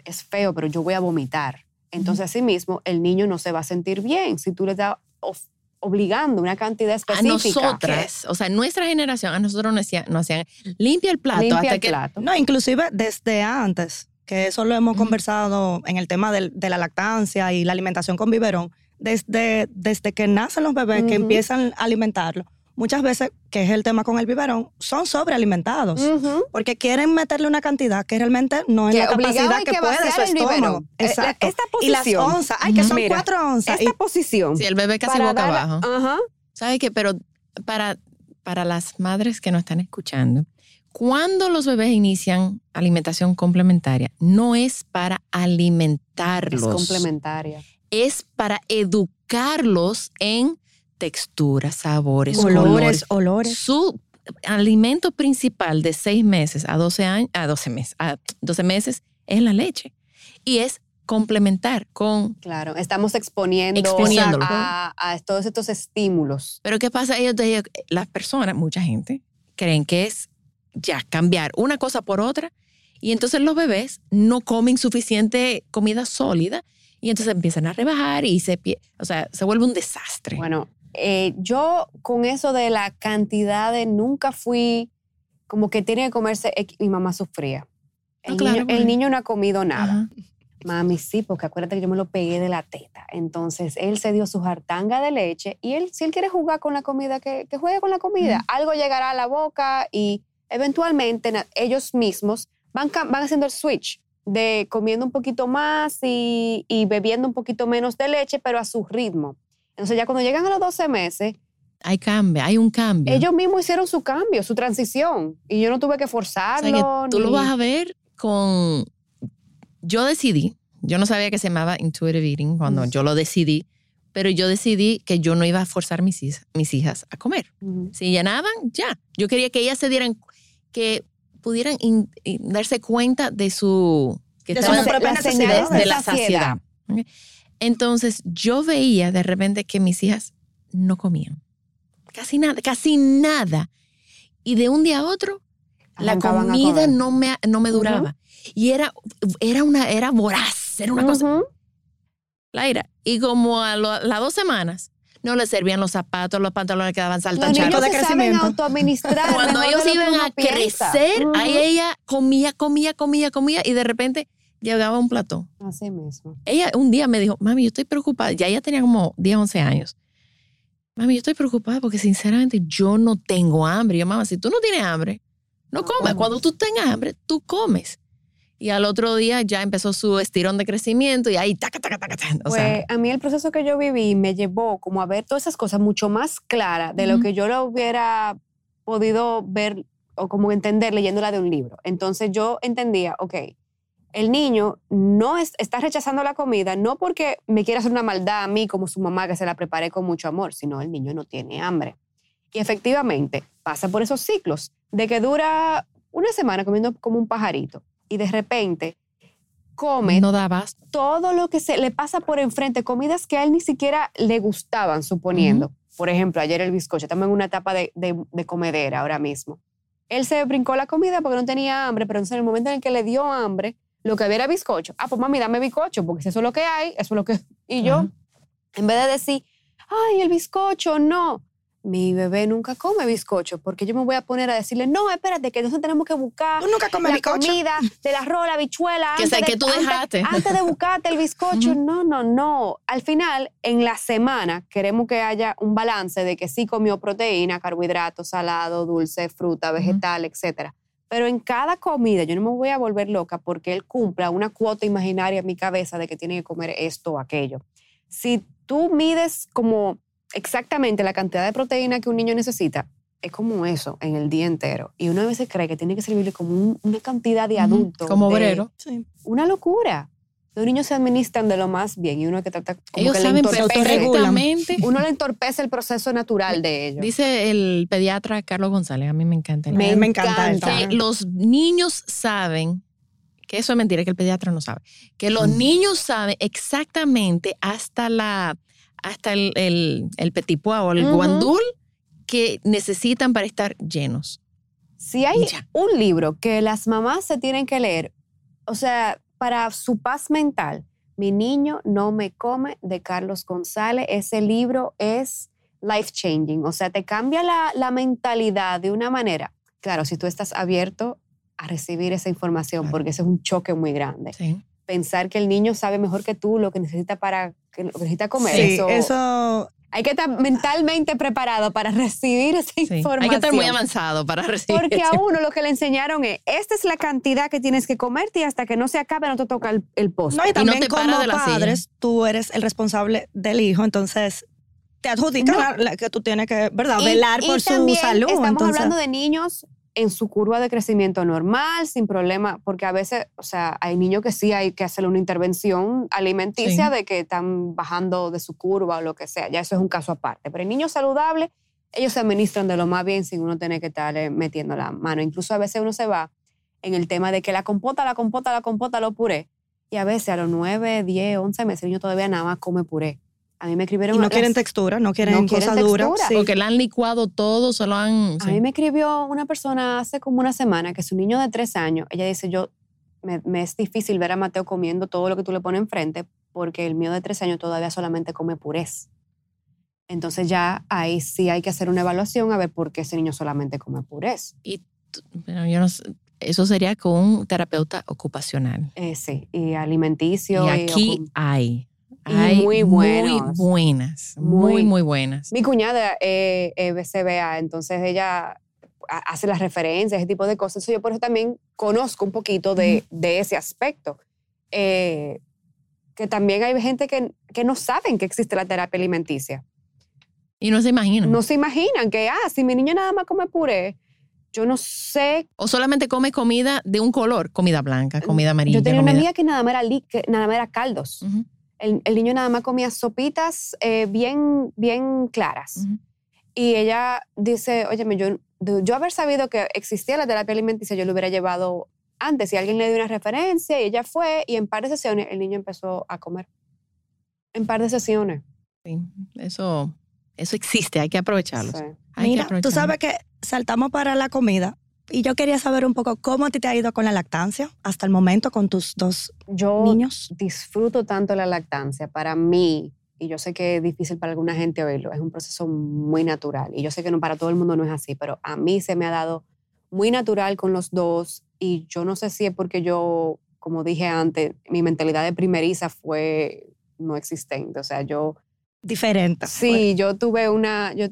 es feo, pero yo voy a vomitar. Entonces, así mismo, el niño no se va a sentir bien si tú le of- obligando una cantidad a específica. nosotras, o sea, nuestra generación, a nosotros nos hacían, nos hacían limpia el plato Limpia hasta el que plato. No, inclusive desde antes, que eso lo hemos conversado en el tema de la lactancia y la alimentación con biberón, desde, desde que nacen los bebés, que empiezan a alimentarlo, muchas veces, que es el tema con el biberón, son sobrealimentados. Porque quieren meterle una cantidad que realmente no es Que la capacidad hay que, que puede su estómago. biberón. Eh, Exacto. esta y las posición. onzas, ay, que son Mira, cuatro onzas. Esta Y posición. Sí, el bebé casi boca dar- abajo. Ajá. ¿Sabes qué? Pero para, para las madres que nos están escuchando, cuando los bebés inician alimentación complementaria, no es para Es alimentarlos. complementaria. Es para educarlos en texturas, sabores, olores, colores. olores. Su alimento principal de 6 meses a 12 años, a 12 meses, a 12 meses es la leche. Y es complementar con Claro, estamos exponiendo a, a todos estos estímulos. Pero ¿qué pasa? Ellos, ellos- las personas, mucha gente, creen que es ya cambiar una cosa por otra y entonces los bebés no comen suficiente comida sólida y entonces empiezan a rebajar y se, o sea, se vuelve un desastre. Bueno, eh, yo con eso de la cantidad de nunca fui como que tiene que comerse, mi mamá sufría. El, claro, niño, el porque- niño no ha comido nada. Ajá. Mami, sí, porque acuérdate que yo me lo pegué de la teta. Entonces, él se dio su jartanga de leche y él, si él quiere jugar con la comida, que, que juegue con la comida. Algo llegará a la boca y eventualmente ellos mismos van, van haciendo el switch de comiendo un poquito más y, y bebiendo un poquito menos de leche, pero a su ritmo. Entonces, ya cuando llegan a los 12 meses, Hay cambio, hay un cambio. ellos mismos hicieron su cambio, su transición. Y yo no tuve que O sea, forzarlo. que tú lo ni- vas a ver con... Yo decidí, yo no sabía que se llamaba intuitive eating cuando Mm. yo lo decidí pero yo decidí que yo no iba a forzar mis hijas, mis hijas a comer. Ujú. Si llenaban, ya. Yo quería que ellas se dieran, que pudieran in- in- darse cuenta de su... Que De estaban- sus propias las señales necesidades. de la saciedad. saciedad. Entonces yo veía de repente que mis hijas no comían. Casi nada, casi nada. Y de un día a otro, la comida no me, no me duraba. Y era, era, una, era voraz, era una cosa... Ujú. Laira, y como a lo- las dos semanas, no le servían los zapatos, los pantalones quedaban Los saltando. Chico niños de se saben crecimiento. autoadministrar. Cuando ellos iban a piensa. crecer, ahí ella comía, comía, comía, comía, y de repente llegaba un platón. Así mismo. ella un día me dijo, mami, yo estoy preocupada. Ya ella tenía como 10, 11 años. Mami, yo estoy preocupada porque sinceramente yo no tengo hambre. Y yo, mamá, si tú no tienes hambre, no No comes. comes. Cuando tú tengas hambre, tú comes. Y al otro día ya empezó su estirón de crecimiento y ahí, taca, taca, taca, taca. O Pues sea, a mí el proceso que yo viví me llevó como a ver todas esas cosas mucho más claras de lo que yo lo hubiera podido ver o como entender leyéndola de un libro. Entonces yo entendía, ok, el niño no es- está rechazando la comida no porque me quiera hacer una maldad a mí como su mamá que se la preparé con mucho amor, sino el niño no tiene hambre. Y efectivamente pasa por esos ciclos de que dura una semana comiendo como un pajarito y de repente come no da abasto. todo lo que se le pasa por enfrente, comidas que a él ni siquiera le gustaban, suponiendo. Por ejemplo, ayer el bizcocho, estamos en una etapa de, de- de comedera ahora mismo. Él se brincó la comida porque no tenía hambre, pero entonces en el momento en el que le dio hambre, lo que había era bizcocho. Ah, pues mami, dame bizcocho, porque si eso es lo que hay, eso es lo que... Y yo, en vez de decir, ay, el bizcocho, no. Mi bebé nunca come bizcocho, porque yo me voy a poner a decirle, no, espérate, que entonces tenemos que buscar Tú nunca comes la bizcocho. comida del arroz, la bichuela. Que antes sé de- que tú antes- dejaste. Antes, de buscarte el bizcocho. No, no, no. Al final, en la semana, queremos que haya un balance de que sí comió proteína, carbohidratos, salado, dulce, fruta, vegetal, etcétera. Pero en cada comida, yo no me voy a volver loca porque él cumpla una cuota imaginaria en mi cabeza de que tiene que comer esto o aquello. Si tú mides como exactamente la cantidad de proteína que un niño necesita, es como eso en el día entero. Y uno a veces cree que tiene que servirle como un- una cantidad de Ujú, adultos. Como de- obrero. Sí. Una locura. Los niños se administran de lo más bien y uno que trata como Ellos que saben le perfectamente. Uno le entorpece el proceso natural de ellos. Dice el pediatra Carlos González, a mí me encanta. el- Me, me encanta que los niños saben, que eso es mentira, que el pediatra no sabe, que los niños saben exactamente hasta la hasta el, el, el petit pois o el guandul que necesitan para estar llenos. Si hay Ya. un libro que las mamás se tienen que leer, o sea, para su paz mental, Mi niño no me come de Carlos González, ese libro es life changing, o sea, te cambia la, la mentalidad de una manera. Claro, si tú estás abierto a recibir esa información, Claro. porque ese es un choque muy grande. Sí. Pensar que el niño sabe mejor que tú lo que necesita para que lo que necesita comer. Sí, eso, eso Hay que estar mentalmente preparado para recibir esa sí. información. Hay que estar muy avanzado para recibir Porque a uno lo que le enseñaron es, esta es la cantidad que tienes que comerte y hasta que no se acabe no te toca el, el postre. No, y también te para como de la silla. padres, tú eres el responsable del hijo, entonces te adjudican No. la- la- que tú tienes que, ¿verdad? Y- Velar y por su también salud. Estamos entonces, hablando de niños en su curva de crecimiento normal, sin problema, porque a veces, o sea, hay niños que sí hay que hacerle una intervención alimenticia Sí. de que están bajando de su curva o lo que sea. Ya eso es un caso aparte. Pero en niños saludables, ellos se administran de lo más bien sin uno tener que estarle metiendo la mano. Incluso a veces uno se va en el tema de que la compota, la compota, la compota, lo puré. Y a veces a los 9, 10, 11 meses el niño todavía nada más come puré. A mí me escribieron y no las- quieren textura, no quieren No quieren cosas duras. Sí. Porque le han licuado todo, se lo han... A sí. mí me escribió una persona hace como una semana que su niño de tres años, ella dice, yo, me, me es difícil ver a Mateo comiendo todo lo que tú le pones enfrente porque el mío de tres años todavía solamente come purés. Entonces ya ahí sí hay que hacer una evaluación a ver por qué ese niño solamente come purés. Pero yo no sé, eso sería con un terapeuta ocupacional. Eh, sí, y alimenticio. Y aquí ocu- hay. Hay muy buenos. Muy buenas. Muy- Muy, muy buenas. Mi cuñada es eh, BCBA, entonces ella ha- hace las referencias, ese tipo de cosas. Entonces yo por eso también conozco un poquito de, de ese aspecto. Eh, que también hay gente que, que no saben que existe la terapia alimenticia. Y no se imaginan. No se imaginan que, ah, si mi niño nada más come puré, yo no sé. o solamente come comida de un color, comida blanca, comida amarilla. yo tenía una comida- amiga que nada más era, li- que nada más era caldos. Ujú. El, el niño nada más comía sopitas eh, bien, bien claras. Y ella dice, óyeme, yo, yo haber sabido que existía la terapia alimenticia, yo lo hubiera llevado antes. Y alguien le dio una referencia y ella fue y en par de sesiones el niño empezó a comer. En par de sesiones. Sí, eso, eso existe, hay que aprovecharlo. Sí. Hay que Mira, tú aprovecharlo. sabes que saltamos para la comida y yo quería saber un poco cómo a ti te ha ido con la lactancia hasta el momento con tus dos Yo niños. disfruto tanto la lactancia. Para mí, y yo sé que es difícil para alguna gente oírlo, es un proceso muy natural. Y yo sé que no para todo el mundo no es así, pero a mí se me ha dado muy natural con los dos. Y yo no sé si es porque yo, como dije antes, mi mentalidad de primeriza fue no existente. O sea, yo Diferentes. Sí, yo tuve una, yo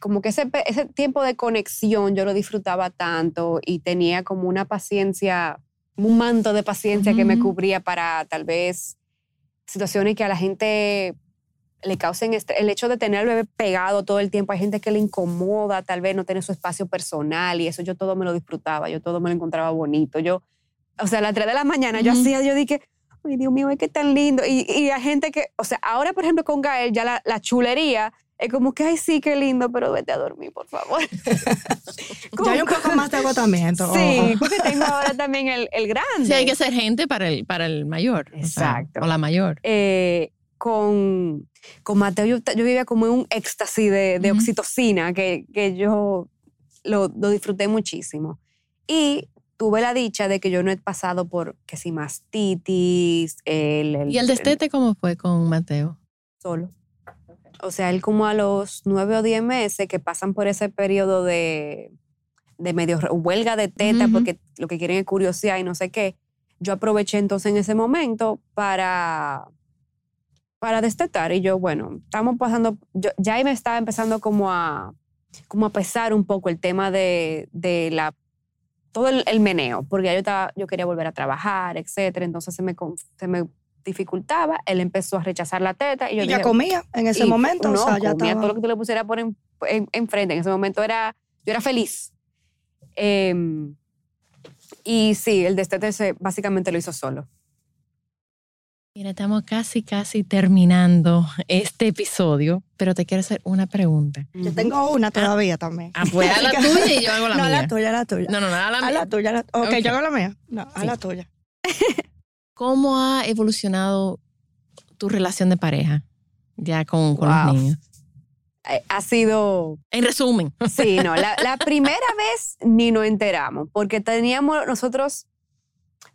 como que ese, ese tiempo de conexión yo lo disfrutaba tanto y tenía como una paciencia, un manto de paciencia que me cubría para tal vez situaciones que a la gente le causen. El hecho de tener al bebé pegado todo el tiempo, hay gente que le incomoda tal vez no tener su espacio personal y eso yo todo me lo disfrutaba, yo todo me lo encontraba bonito. Yo, o sea, a las 3 de la mañana yo Ujú. hacía, yo dije, ay Dios mío, es que tan lindo. Y, y hay gente que, o sea, ahora por ejemplo con Gael ya la, la chulería es como que, ay sí, qué lindo, pero vete a dormir, por favor. Ya hay un poco más de agotamiento. Sí, Ojo. porque tengo ahora también el, el grande. Sí, hay que ser gente para el, para el mayor. o sea, Exacto. O, la mayor. eh, con, con Mateo yo, yo vivía como en un éxtasis de, de oxitocina que, que yo lo, lo disfruté muchísimo. Y tuve la dicha de que yo no he pasado por que si mastitis, el, el- ¿Y el destete cómo fue con Mateo? solo. O sea, él como a los nueve o diez meses que pasan por ese periodo de, de medio huelga de teta porque lo que quieren es curiosidad y no sé qué, yo aproveché entonces en ese momento para, para destetar y yo, bueno, estamos pasando, yo, ya ahí me estaba empezando como a, como a pesar un poco el tema de, de la todo el, el meneo, porque yo, estaba, yo quería volver a trabajar, etcétera, entonces se me, se me dificultaba, él empezó a rechazar la teta y yo Y ya comía en ese y momento. No, o sea, ya comía estaba. todo lo que tú le pusieras por en, en- enfrente. En ese momento era, yo era feliz. Em, y sí, el destete se, básicamente lo hizo solo. Mira, estamos casi, casi terminando este episodio, pero te quiero hacer una pregunta. Yo tengo una todavía también. Ah, pues la tuya y yo hago la no, mía. la tuya, la tuya. No, no, no, haz la a mía. la tuya. la- ok, Ok. yo hago la mía. No, a Sí. la tuya. ¿Cómo ha evolucionado tu relación de pareja ya con, con Wow. los niños? Ha sido En resumen. Sí, no, la, la primera vez ni nos enteramos, porque teníamos, nosotros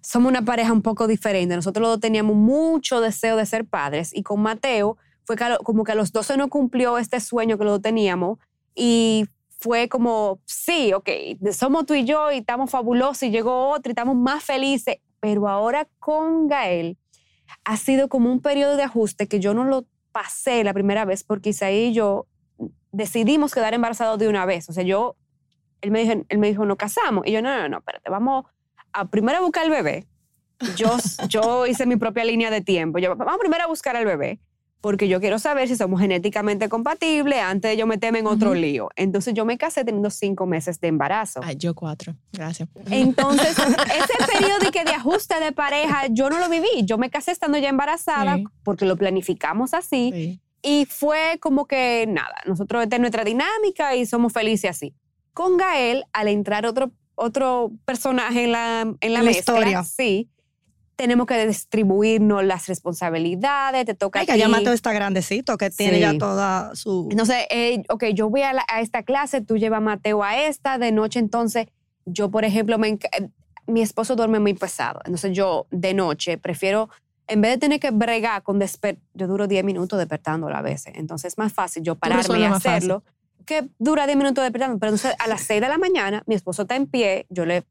somos una pareja un poco diferente, nosotros los dos teníamos mucho deseo de ser padres y con Mateo fue como que a los dos se nos cumplió este sueño que los dos teníamos y fue como, sí, ok, somos tú y yo y estamos fabulosos y llegó otro y estamos más felices, pero ahora con Gael ha sido como un periodo de ajuste que yo no lo pasé la primera vez porque Isaí y yo decidimos quedar embarazados de una vez. O sea, yo, él me dijo, él me dijo, nos casamos. Y yo, no, no, no, espérate, vamos a primero a buscar al bebé. Yo, yo hice mi propia línea de tiempo. Vamos primero a buscar al bebé, porque yo quiero saber si somos genéticamente compatibles antes de yo meterme en otro lío. Entonces yo me casé teniendo cinco meses de embarazo. Ay, yo cuatro. Gracias. Entonces, ese periodo de, ajuste de pareja, yo no lo viví. Yo me casé estando ya embarazada Sí. porque lo planificamos así. Sí. Y fue como que nada, nosotros esta es nuestra dinámica y somos felices así. Con Gael, al entrar otro, otro personaje en la, en la En la mezcla, historia. sí, tenemos que distribuirnos las responsabilidades, te toca Ay, que ya ti. Mateo está grandecito, que tiene Sí. ya toda su... Entonces, eh, ok, yo voy a, la- a esta clase, tú llevas a Mateo a esta, de noche entonces, yo por ejemplo, me mi esposo duerme muy pesado, entonces yo de noche prefiero, en vez de tener que bregar con desper yo duro 10 minutos despertándolo a veces, entonces es más fácil yo pararme y hacerlo, que dura 10 minutos despertando, pero entonces a las 6 de la mañana mi esposo está en pie, yo le,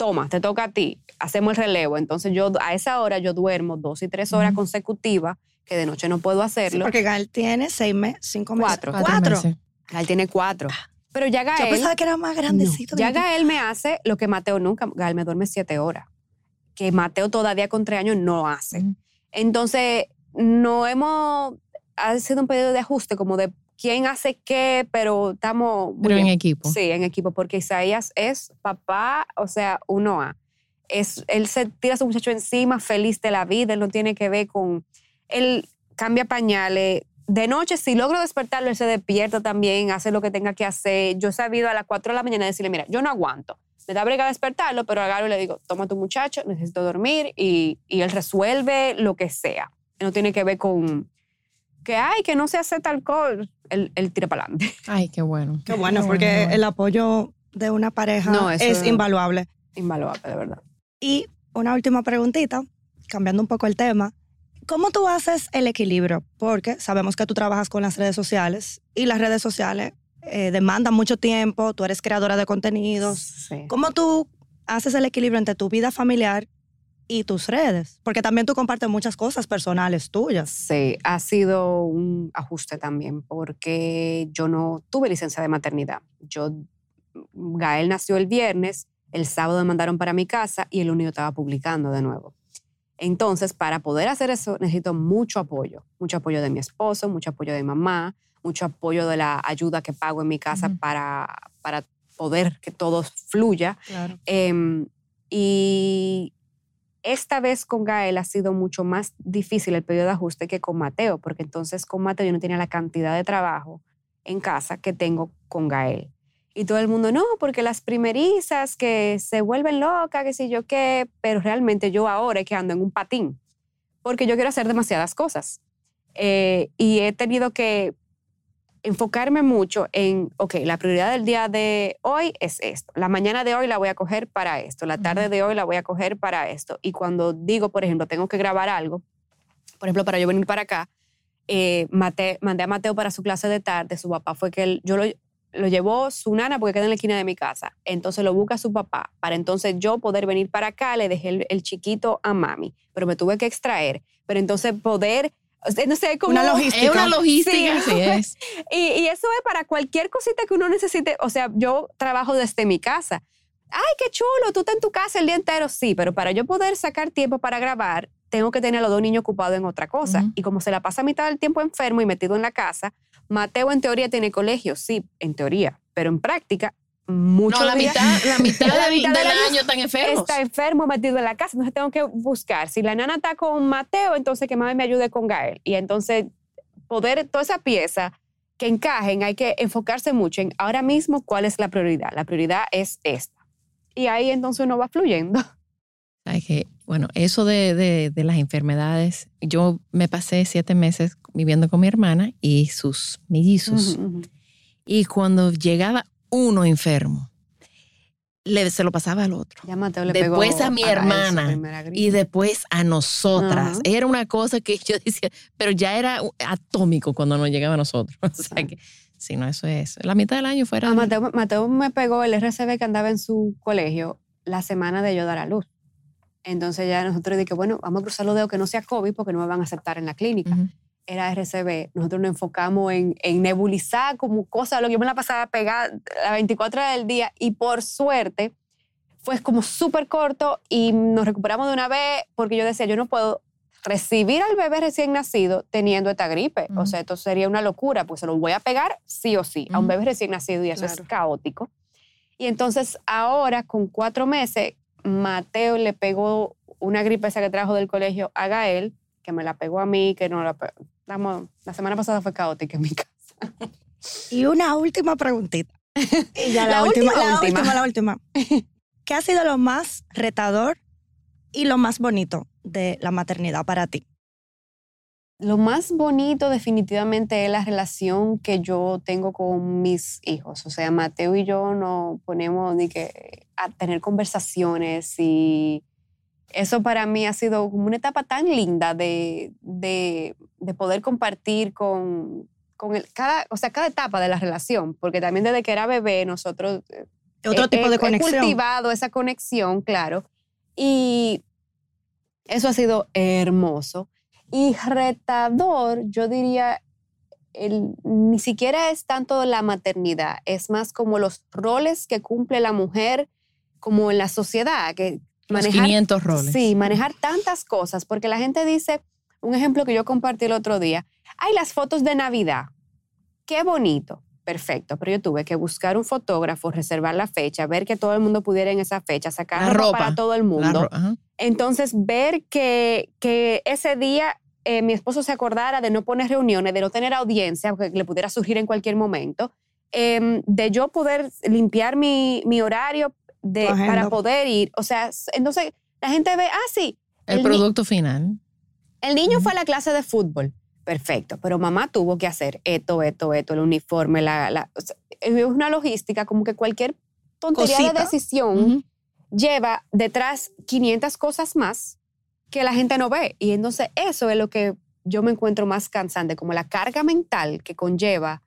toma, te toca a ti, hacemos el relevo, entonces yo a esa hora yo duermo dos y tres horas consecutivas, que de noche no puedo Sí, hacerlo. porque Gael tiene seis meses, cinco meses. Cuatro. Cuatro. meses. Él tiene cuatro. Pero ya Yo Gael, pensaba que era más grandecito. ya Gael me hace lo que Mateo nunca, Gael me duerme siete horas, que Mateo todavía con tres años no hace. Entonces, no hemos, ha sido un periodo de ajuste, como de quién hace qué, pero estamos muy Pero en bien. equipo. Sí, en equipo, porque Isaías es papá, o sea, uno A. Es, él se tira a su muchacho encima, feliz de la vida, él no tiene que ver con... Él, cambia pañales. De noche, si logro despertarlo, él se despierta también, hace lo que tenga que hacer. Yo he sabido a las 4 de la mañana decirle, mira, yo no aguanto. Me da brega despertarlo, pero agarro y le digo, toma tu muchacho, necesito dormir y, y él resuelve lo que sea. No tiene que ver con que, ay, que no se hace tal cosa. Él, él tira para adelante. Ay, qué bueno. Qué bueno, porque el apoyo de una pareja No, es es- invaluable. Invaluable, de verdad. Y una última preguntita, cambiando un poco el tema. ¿Cómo tú haces el equilibrio? Porque sabemos que tú trabajas con las redes sociales y las redes sociales eh, demandan mucho tiempo, tú eres creadora de contenidos. Sí. ¿Cómo tú haces el equilibrio entre tu vida familiar y tus redes? Porque también tú compartes muchas cosas personales tuyas. Sí, ha sido un ajuste también porque yo no tuve licencia de maternidad. Yo, Gael nació el viernes, el sábado me mandaron para mi casa y el lunes yo estaba publicando de nuevo. Entonces, para poder hacer eso necesito mucho apoyo, mucho apoyo de mi esposo, mucho apoyo de mamá, mucho apoyo de la ayuda que pago en mi casa para, para poder que todo fluya. Claro. Em, y esta vez con Gael ha sido mucho más difícil el periodo de ajuste que con Mateo, porque entonces con Mateo yo no tenía la cantidad de trabajo en casa que tengo con Gael. Y todo el mundo, no, porque las primerizas que se vuelven locas, que sé yo qué, pero realmente yo ahora es que ando en un patín, porque yo quiero hacer demasiadas cosas. Eh, y he tenido que enfocarme mucho en, ok, la prioridad del día de hoy es esto, la mañana de hoy la voy a coger para esto, la tarde de hoy la voy a coger para esto. Y cuando digo, por ejemplo, tengo que grabar algo, por ejemplo, para yo venir para acá, eh, mate- mandé a Mateo para su clase de tarde, su papá fue que él, yo lo, lo llevó su nana porque queda en la esquina de mi casa, entonces lo busca su papá, para entonces yo poder venir para acá, le dejé el, el chiquito a mami, pero me tuve que extraer, pero entonces poder, no sé, como... Una logística. Es una logística, Sí. así es. Y, y eso es para cualquier cosita que uno necesite. O sea, yo trabajo desde mi casa. Ay, qué chulo, tú estás en tu casa el día entero. Sí, pero para yo poder sacar tiempo para grabar, tengo que tener a los dos niños ocupados en otra cosa. Y como se la pasa mitad del tiempo enfermo y metido en la casa, Mateo en teoría tiene colegio, sí, en teoría, pero en práctica, mucho No, la mitad, la mitad, La del, mitad del del año año están enfermos. está enfermo metido en la casa, entonces tengo que buscar. Si la nana está con Mateo, entonces que mami me ayude con Gael. Y entonces poder, toda esa pieza que encajen, hay que enfocarse mucho en ahora mismo cuál es la prioridad. La prioridad es esta. Y ahí entonces uno va fluyendo. Que, bueno, eso de, de- de las enfermedades, yo me pasé siete meses viviendo con mi hermana y sus mellizos. Ujú, ujú. Y cuando llegaba uno enfermo, le, se lo pasaba al otro. Ya Mateo le Después pegó a mi hermana. Y después a nosotras. Era una cosa que yo decía, pero ya era atómico cuando nos llegaba a nosotros. O sea que, si no, eso es. La mitad del año fuera. Ah, Mateo, Mateo me pegó el RCB que andaba en su colegio la semana de yo dar a luz. Entonces ya nosotros dije, bueno, vamos a cruzar los dedos que no sea COVID porque no me van a aceptar en la clínica. Era RCB. Nosotros nos enfocamos en, en nebulizar como cosas, lo que yo me la pasaba pegada a 24 horas del día y por suerte fue como súper corto y nos recuperamos de una vez porque yo decía, yo no puedo recibir al bebé recién nacido teniendo esta gripe. O Ujú. sea, esto sería una locura, pues se lo voy a pegar sí o sí a un bebé recién nacido y eso es Claro. caótico. Y entonces ahora, con cuatro meses, Mateo le pegó una gripe esa que trajo del colegio a Gael, que me la pegó a mí, que no la la semana pasada fue caótica en mi casa. Y una última preguntita. Y ya la, La última, última, la última. última, la última. ¿Qué ha sido lo más retador y lo más bonito de la maternidad para ti? Lo más bonito definitivamente es la relación que yo tengo con mis hijos. O sea, Mateo y yo nos ponemos de que, a tener conversaciones y eso para mí ha sido como una etapa tan linda de, de, de poder compartir con, con el, cada, o sea, cada etapa de la relación, porque también desde que era bebé nosotros eh, Otro he- tipo de He conexión. cultivado esa conexión, claro. Y eso ha sido hermoso. Y retador, yo diría, el- ni siquiera es tanto la maternidad, es más como los roles que cumple la mujer como en la sociedad, que Los 500 roles. Sí, manejar tantas cosas, porque la gente dice, un ejemplo que yo compartí el otro día, hay las fotos de Navidad, qué bonito, perfecto, pero yo tuve que buscar un fotógrafo, reservar la fecha, ver que todo el mundo pudiera en esa fecha, sacar La ropa para todo el mundo. Entonces, ver que, que ese día eh, mi esposo se acordara de no poner reuniones, de no tener audiencia, que le pudiera surgir en cualquier momento, em, de yo poder limpiar mi, mi horario de, para poder ir. O sea, entonces la gente ve, ah, sí, El, ni- producto final. el niño fue a la clase de fútbol. Perfecto, pero mamá tuvo que hacer esto, esto, esto, el uniforme, la, la- o sea, es una logística como que cualquier tontería de Cosita. decisión Ujú. lleva detrás 500 cosas más que la gente no ve. Y entonces eso es lo que yo me encuentro más cansante, como la carga mental que conlleva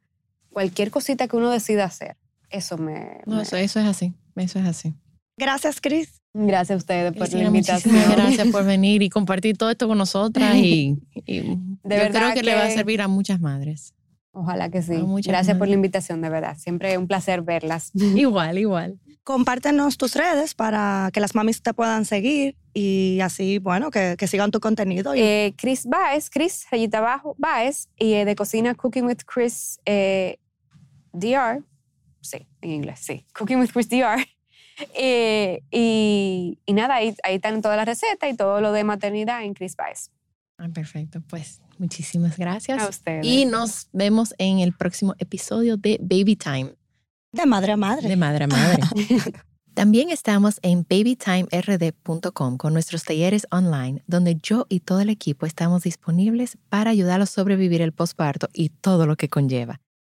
cualquier cosita que uno decida hacer. Eso me... No, me- eso, eso es así. Eso es así. Gracias, Chris. Gracias a ustedes por la invitación. gracias por venir y compartir todo esto con nosotras. Y, y yo verdad creo que, le va a que- servir a muchas madres. Ojalá que sí. Gracias por madres. la invitación, de verdad. Siempre es un placer verlas. Igual, igual. Compártenos tus redes para que las mamis te puedan seguir y así, bueno, que, que sigan tu contenido. Y Eh, Chris Baez, Chris, rayita abajo, Baez, y eh, de cocina Cooking with Chris eh, DR. Sí, en inglés, sí. Cooking with Chris DR. Eh, y, y nada, ahí, ahí están todas las recetas y todo lo de maternidad en Chris Baez. Ah, perfecto. Pues muchísimas gracias. A ustedes. Y nos vemos en el próximo episodio de Baby Time, de madre a madre. de madre a madre. También estamos en babytimerd.com con nuestros talleres online, donde yo y todo el equipo estamos disponibles para ayudarlos a sobrevivir el posparto y todo lo que conlleva.